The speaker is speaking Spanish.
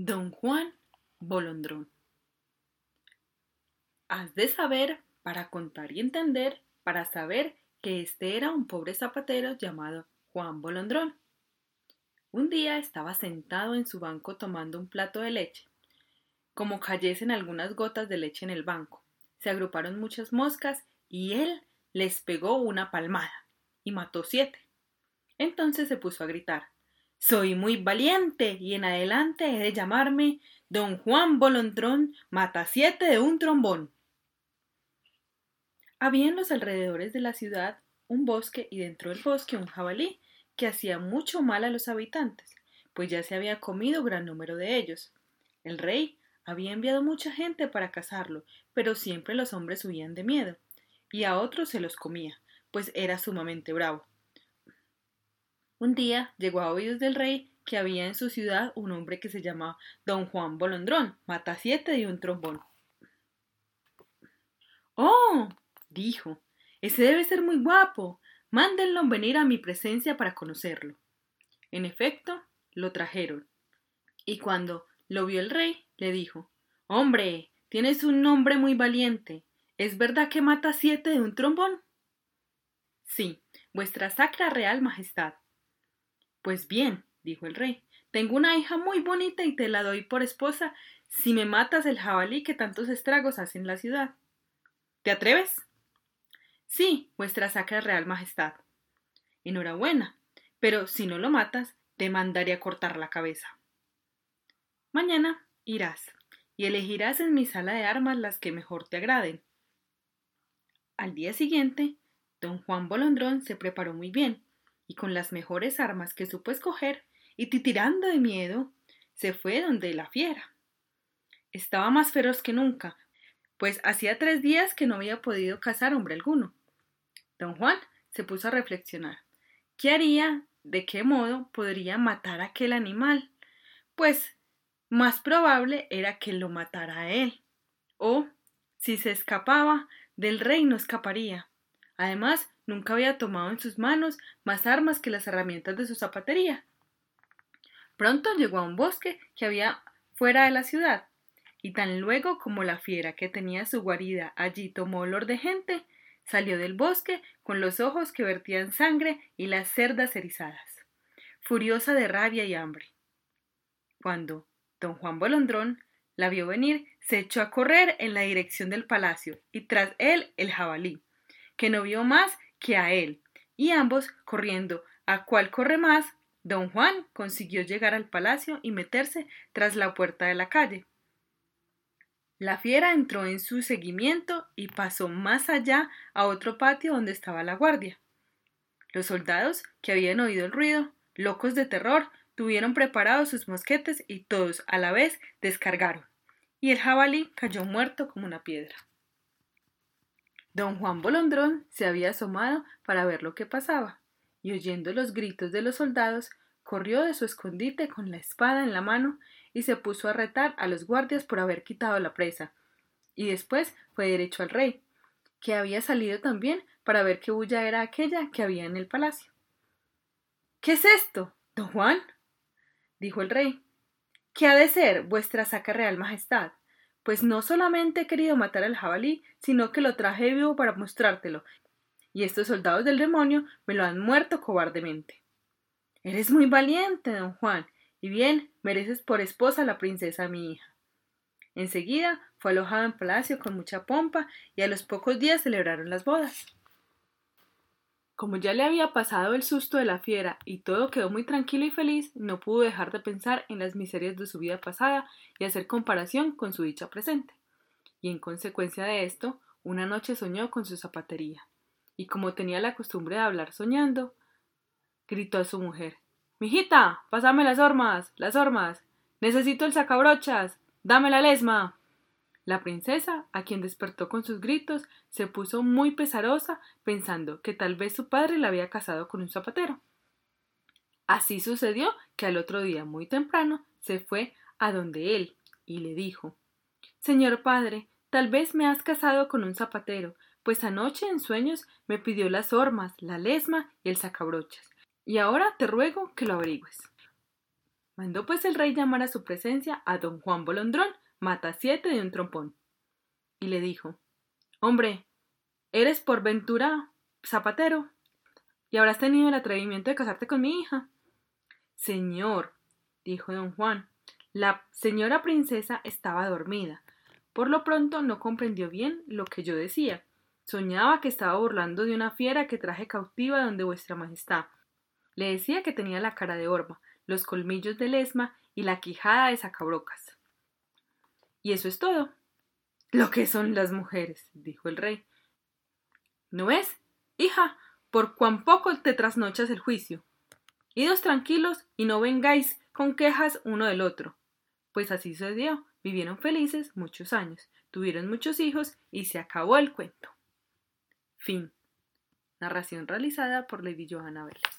Don Juan Bolondrón. Has de saber, para contar y entender, para saber que este era un pobre zapatero llamado Juan Bolondrón. Un día estaba sentado en su banco tomando un plato de leche. Como cayesen algunas gotas de leche en el banco, se agruparon muchas moscas y él les pegó una palmada y mató siete. Entonces se puso a gritar soy muy valiente y en adelante he de llamarme don Juan Bolondrón mata siete de un trombón. Había en los alrededores de la ciudad un bosque y dentro del bosque un jabalí que hacía mucho mal a los habitantes, pues ya se había comido gran número de ellos. El rey había enviado mucha gente para cazarlo, pero siempre los hombres huían de miedo, y a otros se los comía, pues era sumamente bravo. Un día llegó a oídos del rey que había en su ciudad un hombre que se llamaba don Juan Bolondrón, mata siete de un trombón. ¡Oh! dijo, ese debe ser muy guapo. Mándenlo venir a mi presencia para conocerlo. En efecto, lo trajeron. Y cuando lo vio el rey, le dijo Hombre, tienes un nombre muy valiente. ¿Es verdad que mata siete de un trombón? Sí, vuestra sacra real majestad, pues bien, dijo el rey, tengo una hija muy bonita y te la doy por esposa si me matas el jabalí que tantos estragos hace en la ciudad. ¿Te atreves? Sí, vuestra sacra real majestad. Enhorabuena, pero si no lo matas, te mandaré a cortar la cabeza. Mañana irás y elegirás en mi sala de armas las que mejor te agraden. Al día siguiente, don Juan Bolondrón se preparó muy bien y con las mejores armas que supo escoger, y titirando de miedo, se fue donde la fiera. Estaba más feroz que nunca, pues hacía tres días que no había podido cazar hombre alguno. Don Juan se puso a reflexionar. ¿Qué haría? ¿De qué modo podría matar a aquel animal? Pues más probable era que lo matara a él. O, si se escapaba, del rey no escaparía. Además, nunca había tomado en sus manos más armas que las herramientas de su zapatería. Pronto llegó a un bosque que había fuera de la ciudad, y tan luego como la fiera que tenía su guarida allí tomó olor de gente, salió del bosque con los ojos que vertían sangre y las cerdas erizadas, furiosa de rabia y hambre. Cuando don Juan Bolondrón la vio venir, se echó a correr en la dirección del palacio, y tras él el jabalí que no vio más que a él, y ambos corriendo a cuál corre más, don Juan consiguió llegar al palacio y meterse tras la puerta de la calle. La fiera entró en su seguimiento y pasó más allá a otro patio donde estaba la guardia. Los soldados, que habían oído el ruido, locos de terror, tuvieron preparados sus mosquetes y todos a la vez descargaron, y el jabalí cayó muerto como una piedra. Don Juan Bolondrón se había asomado para ver lo que pasaba, y oyendo los gritos de los soldados, corrió de su escondite con la espada en la mano y se puso a retar a los guardias por haber quitado la presa, y después fue derecho al rey, que había salido también para ver qué bulla era aquella que había en el palacio. ¿Qué es esto, don Juan? dijo el rey. ¿Qué ha de ser vuestra saca real majestad? Pues no solamente he querido matar al jabalí, sino que lo traje vivo para mostrártelo, y estos soldados del demonio me lo han muerto cobardemente. Eres muy valiente, don Juan, y bien mereces por esposa a la princesa mi hija. Enseguida fue alojado en palacio con mucha pompa y a los pocos días celebraron las bodas. Como ya le había pasado el susto de la fiera y todo quedó muy tranquilo y feliz, no pudo dejar de pensar en las miserias de su vida pasada y hacer comparación con su dicha presente. Y en consecuencia de esto, una noche soñó con su zapatería. Y como tenía la costumbre de hablar soñando, gritó a su mujer Mijita, pásame las hormas, las hormas. Necesito el sacabrochas. Dame la lesma. La princesa, a quien despertó con sus gritos, se puso muy pesarosa, pensando que tal vez su padre la había casado con un zapatero. Así sucedió que al otro día, muy temprano, se fue a donde él y le dijo Señor padre, tal vez me has casado con un zapatero, pues anoche en sueños me pidió las hormas, la lesma y el sacabrochas, y ahora te ruego que lo averigües. Mandó pues el rey llamar a su presencia a don Juan Bolondrón, mata siete de un trompón. Y le dijo, Hombre, ¿eres por ventura zapatero? ¿Y habrás tenido el atrevimiento de casarte con mi hija? Señor, dijo don Juan, la señora princesa estaba dormida. Por lo pronto no comprendió bien lo que yo decía. Soñaba que estaba burlando de una fiera que traje cautiva donde vuestra majestad. Le decía que tenía la cara de orma, los colmillos de lesma y la quijada de sacabrocas. Y eso es todo. Lo que son las mujeres, dijo el rey. ¿No ves? Hija, por cuán poco te trasnochas el juicio. Idos tranquilos y no vengáis con quejas uno del otro. Pues así sucedió. Vivieron felices muchos años, tuvieron muchos hijos y se acabó el cuento. Fin. Narración realizada por Lady Johanna Vélez.